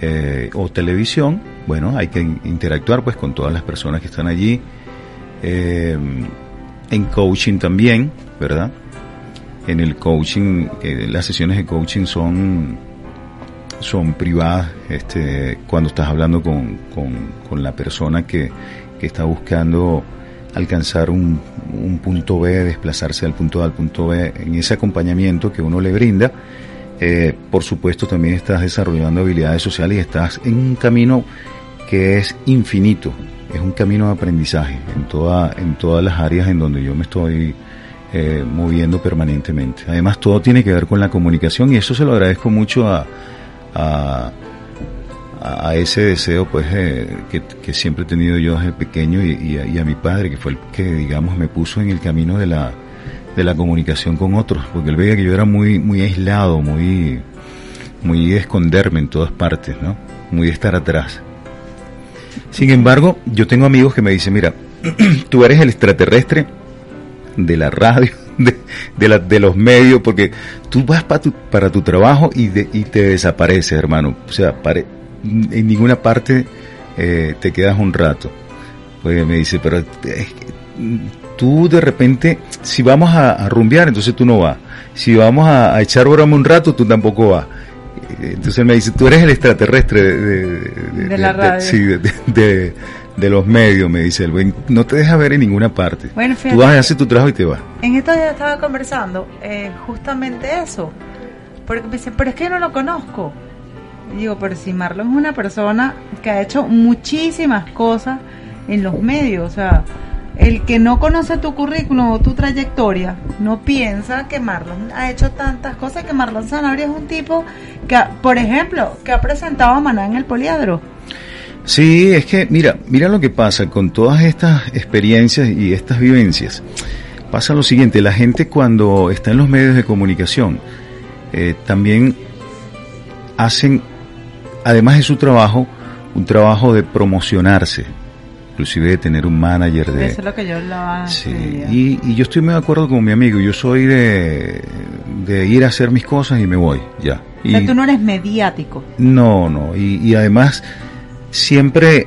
eh, o televisión. Bueno, hay que interactuar pues con todas las personas que están allí. Eh, en coaching también, ¿verdad? En el coaching, eh, las sesiones de coaching son, son privadas, este, cuando estás hablando con, con, con la persona que, que está buscando alcanzar un, un punto B, desplazarse del punto A al punto B, en ese acompañamiento que uno le brinda, eh, por supuesto también estás desarrollando habilidades sociales y estás en un camino que es infinito, es un camino de aprendizaje en, toda, en todas las áreas en donde yo me estoy eh, moviendo permanentemente. Además, todo tiene que ver con la comunicación y eso se lo agradezco mucho a, a, a ese deseo pues eh, que, siempre he tenido yo desde pequeño y, a, mi padre, que fue el que, digamos, me puso en el camino de la, de la comunicación con otros, porque él veía que yo era muy, muy aislado, muy, muy de esconderme en todas partes, ¿no? Muy de estar atrás. Sin embargo, yo tengo amigos que me dicen, mira, tú eres el extraterrestre de la radio, de, de, la, de los medios, porque tú vas para tu, para tu trabajo y, de, y te desapareces, hermano. O sea, pare, en ninguna parte eh, te quedas un rato. Pues me dice, pero eh, tú de repente, si vamos a, a, rumbear, entonces tú no vas. Si vamos a, a echar broma un rato, tú tampoco vas. Entonces me dice, tú eres el extraterrestre de, de, de, de la radio. sí, de, los medios, me dice el no te deja ver en ninguna parte. Bueno, fíjate, tú vas a hacer tu trabajo y te vas. En estos días estaba conversando eh, justamente eso, porque me dice, pero es que yo no lo conozco. Digo, pero si Marlon es una persona que ha hecho muchísimas cosas en los medios, o sea, el que no conoce tu currículum o tu trayectoria no piensa que Marlon ha hecho tantas cosas, que Marlon Sanabria es un tipo que, por ejemplo, que ha presentado a Maná en el poliedro. Sí, es que mira, mira lo que pasa con todas estas experiencias y estas vivencias. Pasa lo siguiente, la gente cuando está en los medios de comunicación eh, también hacen, además de su trabajo, un trabajo de promocionarse, inclusive de tener un manager de... Eso es lo que yo hablaba. Sí, y, y, yo estoy muy de acuerdo con mi amigo, yo soy de, de ir a hacer mis cosas y me voy, ya. O sea, tú no eres mediático. No, no, y, y además siempre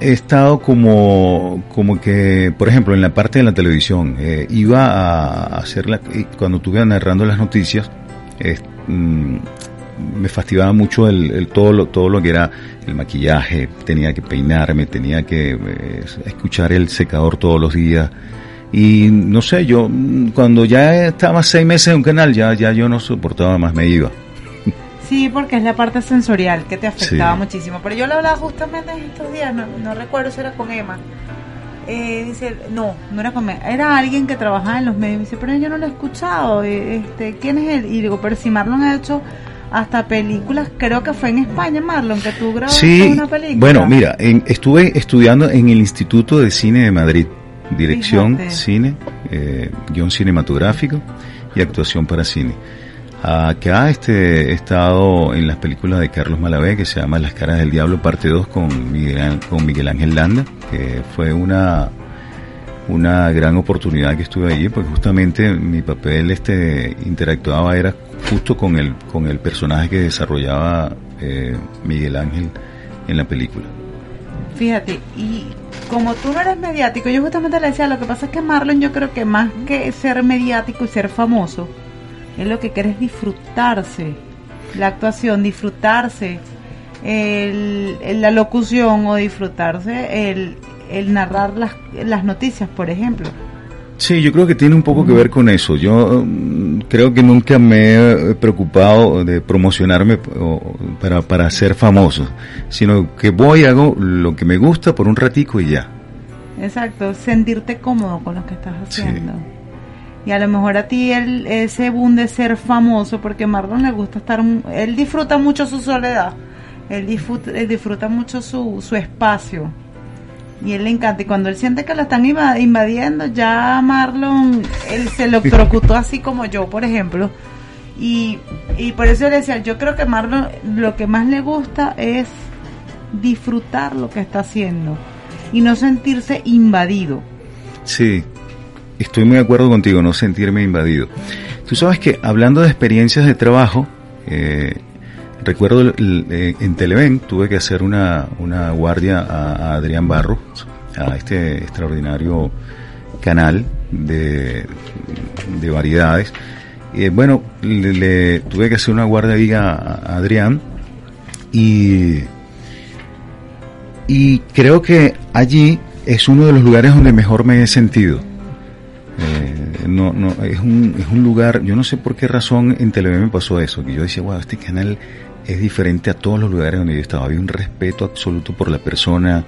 he estado como, como que, por ejemplo, en la parte de la televisión, eh, iba a hacerla, cuando estuve narrando las noticias, eh, me fastidiaba mucho el, el, todo lo todo lo que era el maquillaje tenía que peinarme tenía que eh, escuchar el secador todos los días y no sé yo cuando ya estaba seis meses en un canal ya ya yo no soportaba más me iba sí porque es la parte sensorial que te afectaba sí. muchísimo pero yo lo hablaba justamente en estos días no, no recuerdo si era con Emma eh, dice, no, no era con era alguien que trabajaba en los medios. Me dice, pero yo no lo he escuchado. Este, ¿Quién es él? Y digo, pero si Marlon ha hecho hasta películas, creo que fue en España, Marlon, que tú grabaste sí, una película. Bueno, mira, en, estuve estudiando en el Instituto de Cine de Madrid, dirección Fíjate. cine, eh, guion cinematográfico y actuación para cine. Acá este, he estado en las películas de Carlos Malavé que se llama Las caras del diablo parte 2 con Miguel, con Miguel Ángel Landa, que fue una una gran oportunidad que estuve allí, porque justamente mi papel este interactuaba era justo con el con el personaje que desarrollaba eh, Miguel Ángel en la película. Fíjate, y como tú no eres mediático, yo justamente le decía, lo que pasa es que Marlon yo creo que más que ser mediático y ser famoso, es lo que quiere es disfrutarse la actuación, disfrutarse el- la locución o disfrutarse el, el narrar las, las noticias, por ejemplo. Sí, yo creo que tiene un poco que ver con eso. Yo mm, creo que nunca me he preocupado de promocionarme para, para ser famoso, sino que voy, hago lo que me gusta por un ratico y ya. Exacto, sentirte cómodo con lo que estás haciendo. Y a lo mejor a ti el, ese boom de ser famoso, porque a Marlon le gusta estar, él disfruta mucho su soledad, él disfruta, él disfruta mucho su, su espacio. Y él le encanta. Y cuando él siente que lo están inva- invadiendo, ya Marlon, él se lo procutó así como yo, por ejemplo. Y, y por eso yo le decía, yo creo que Marlon lo que más le gusta es disfrutar lo que está haciendo y no sentirse invadido. Sí, estoy muy de acuerdo contigo, no sentirme invadido. Tú sabes que hablando de experiencias de trabajo, eh, recuerdo el- eh, en Televen tuve que hacer una, una guardia a, Adrián Barros, a este extraordinario canal de, de variedades. Eh, bueno, le, le- tuve que hacer una guardia ahí a, a Adrián y, y creo que allí es uno de los lugares donde mejor me he sentido. Eh, no, no, es un, es un lugar, yo no sé por qué razón en Televen me pasó eso, que yo decía, wow, este canal es diferente a todos los lugares donde yo estaba. Había un respeto absoluto por la persona,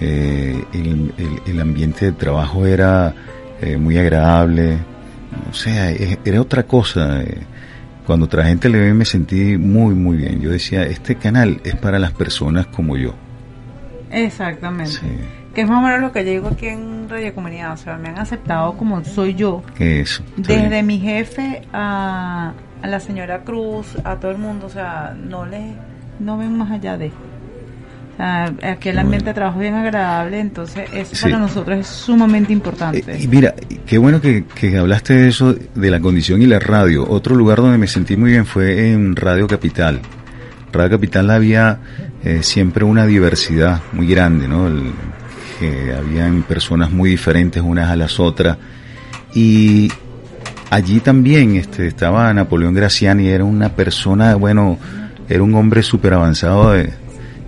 eh, el, el- el ambiente de trabajo era eh, muy agradable, o sea, era otra cosa. Cuando trabajé en Televen me sentí muy, muy bien. Yo decía, este canal es para las personas como yo. Exactamente. Sí. Que es más o menos lo que yo digo aquí en Radio Comunidad. O sea, me han aceptado como soy yo. Eso. Desde bien. mi jefe a, a la señora Cruz, a todo el mundo. O sea, no le no ven más allá de. O sea, aquí el ambiente de trabajo bien agradable. Entonces, eso Sí. para nosotros es sumamente importante. Eh, y mira, qué bueno que, que hablaste de eso, de la condición y la radio. Otro lugar donde me sentí muy bien fue en Radio Capital. Radio Capital había eh, siempre una diversidad muy grande, ¿no? El- que habían personas muy diferentes unas a las otras. Y allí también este, estaba Napoleón Graciani, era una persona, bueno, era un hombre súper avanzado de-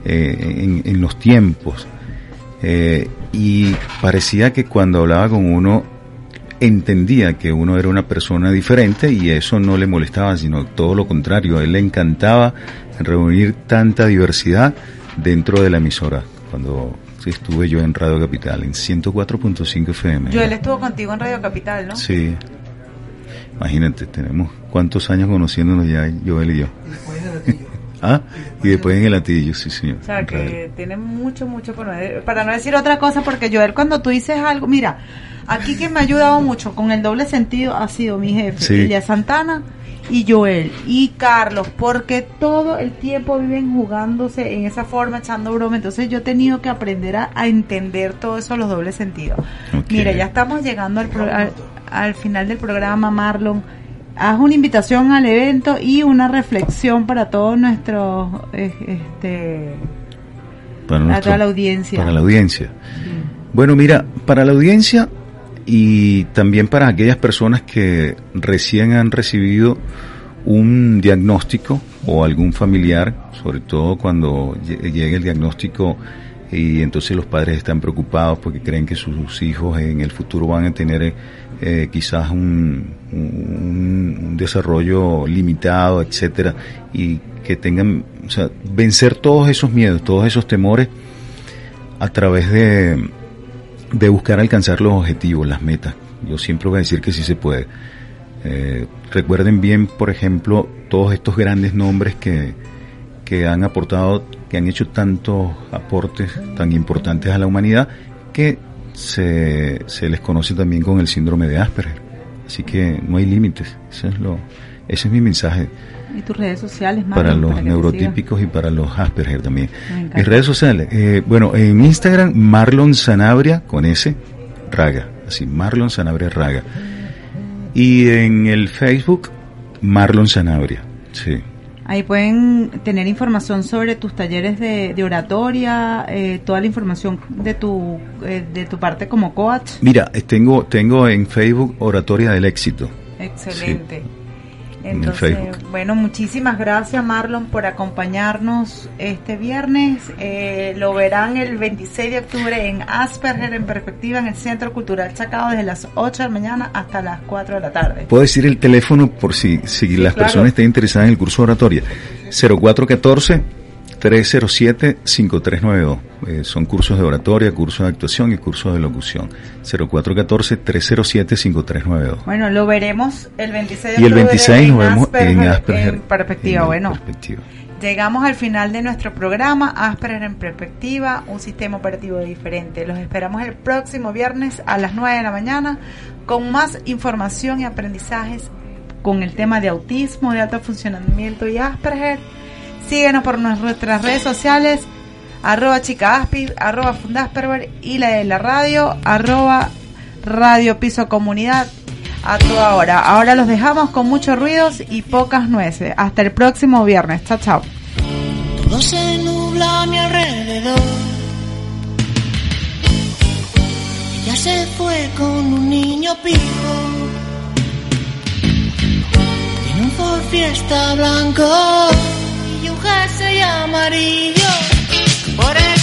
eh, en, en los tiempos. Eh, y parecía que cuando hablaba con uno entendía que uno era una persona diferente y eso no le molestaba, sino todo lo contrario, a él le encantaba reunir tanta diversidad dentro de la emisora. Cuando estuve yo en Radio Capital, en 104.5 FM. Joel estuvo contigo en Radio Capital, ¿no? Sí. Imagínate, tenemos cuántos años conociéndonos ya, Joel y yo. ah, y después en el latillo, sí, señor. O sea, en que tiene mucho, mucho por no- para no decir otra cosa, porque Joel, cuando tú dices algo, mira, aquí quien me ha ayudado mucho con el doble sentido ha sido mi jefe, Sí. Elia Santana y Joel y Carlos, porque todo el tiempo viven jugándose en esa forma, echando broma. Entonces yo he tenido que aprender a, a entender todo eso, los dobles sentidos. Mira, ya estamos llegando al, pro- al, al final del programa, Marlon. Haz una invitación al evento y una reflexión para todos nuestros, eh, este, Para nuestro- toda la audiencia. Para la audiencia. Bueno, mira, para la audiencia y también para aquellas personas que recién han recibido un diagnóstico o algún familiar, sobre todo cuando lle- llegue el diagnóstico y entonces los padres están preocupados porque creen que sus hijos en el futuro van a tener eh, quizás un, desarrollo limitado, etcétera, y que tengan, o sea, vencer todos esos miedos, todos esos temores a través de, de buscar alcanzar los objetivos, las metas. Yo siempre voy a decir que sí se puede. Eh, recuerden bien, por ejemplo, todos estos grandes nombres que, que han aportado, que han hecho tantos aportes tan importantes a la humanidad, que se, se les conoce también con el síndrome de Asperger. Así que no hay límites. Eso es lo, ese es mi mensaje ¿Y tus redes sociales, Marlon, para los neurotípicos y para los Asperger también. Mis redes sociales, eh, bueno, en Instagram Marlon Sanabria con S, Raga, así, Marlon Sanabria Raga. Y en el Facebook Marlon Sanabria, sí. Ahí pueden tener información sobre tus talleres de, de oratoria, eh, toda la información de tu, eh, de tu parte como coach. Mira, tengo, tengo en Facebook Oratoria del Éxito. Excelente. En el Entonces, bueno, muchísimas gracias Marlon por acompañarnos este viernes. Eh, lo verán el 26 de octubre en Asperger en Perspectiva en el Centro Cultural Chacao desde las 8 de la mañana hasta las 4 de la tarde. Puedo decir el teléfono por si, si las claro. personas estén interesadas en el curso de oratoria. 0414-307-5392. Eh, son cursos de oratoria, cursos de actuación y cursos de locución. 0414-307-5392. Bueno, lo veremos el 26 de Y el octubre 26 nos vemos en Asperger. en perspectiva. en bueno, perspectiva. llegamos al final de nuestro programa Asperger en perspectiva, un sistema operativo diferente. Los esperamos el próximo viernes a las 9 de la mañana con más información y aprendizajes con el tema de autismo, de alto funcionamiento y Asperger. Síguenos por nuestras redes sociales, arroba chicaaspi, arroba fundasperger y la de la radio, arroba radio piso comunidad a toda hora. Ahora los dejamos con muchos ruidos y pocas nueces. Hasta el próximo viernes. Chao, chao. Todo se fue con un niño pijo. Tiene un Ford Fiesta blanco y un jersey amarillo. Por el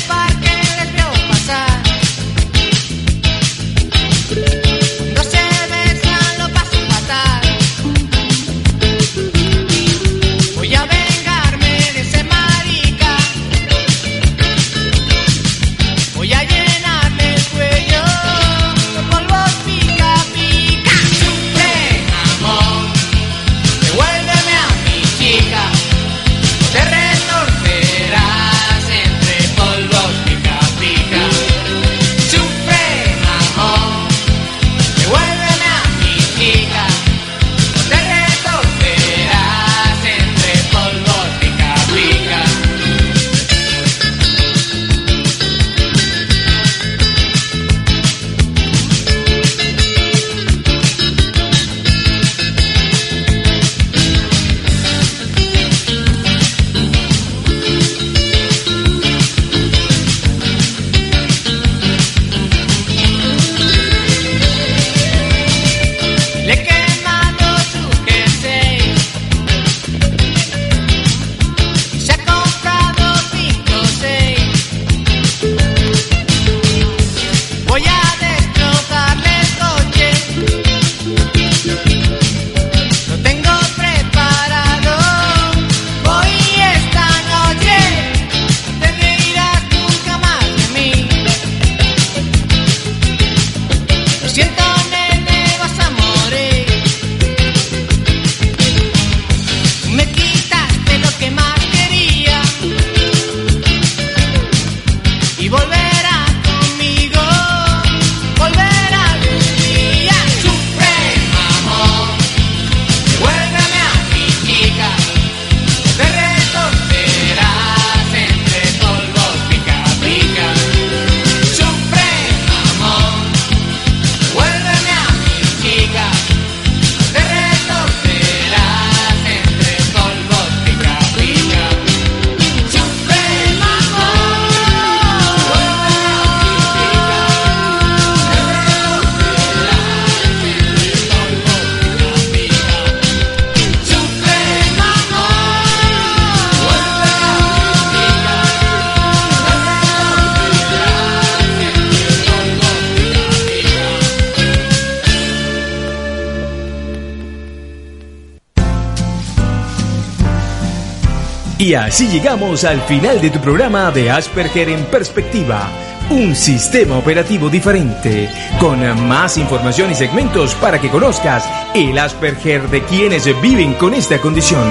Así llegamos al final de tu programa de Asperger en perspectiva. Un sistema operativo diferente, con más información y segmentos para que conozcas el Asperger de quienes viven con esta condición.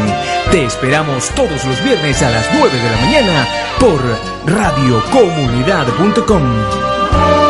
Te esperamos todos los viernes a las 9 de la mañana por radiocomunidad.com.